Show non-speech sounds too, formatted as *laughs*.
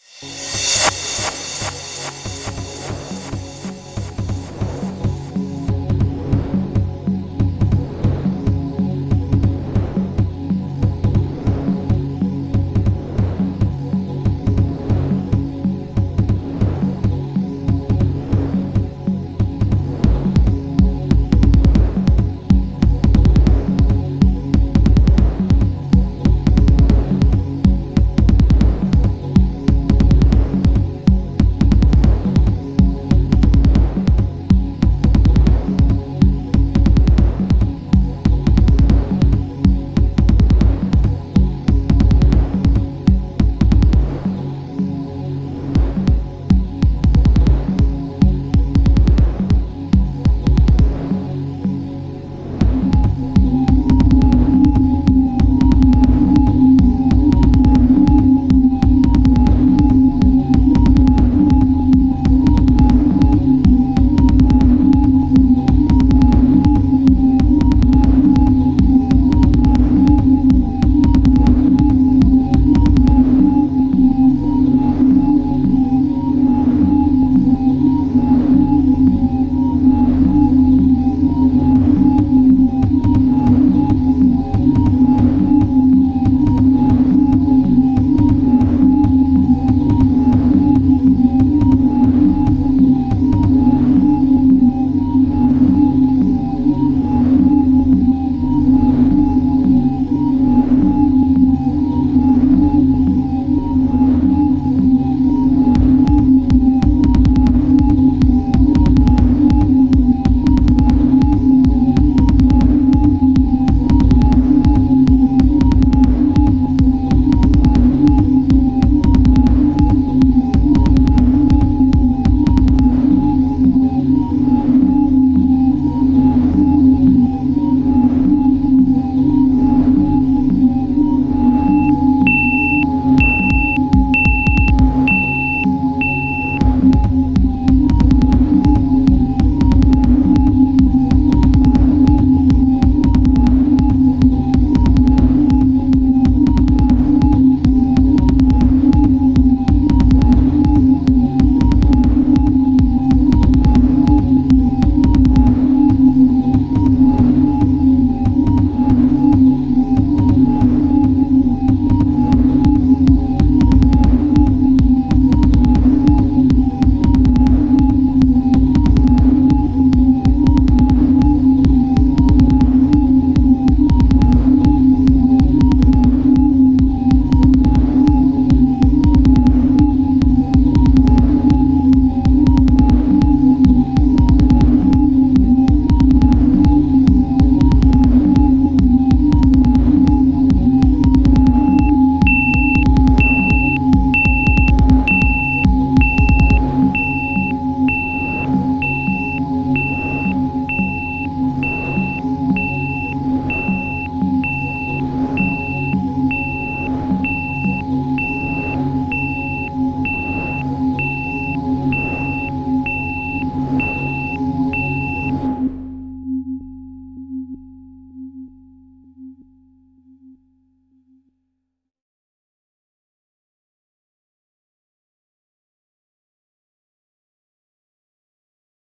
you *laughs*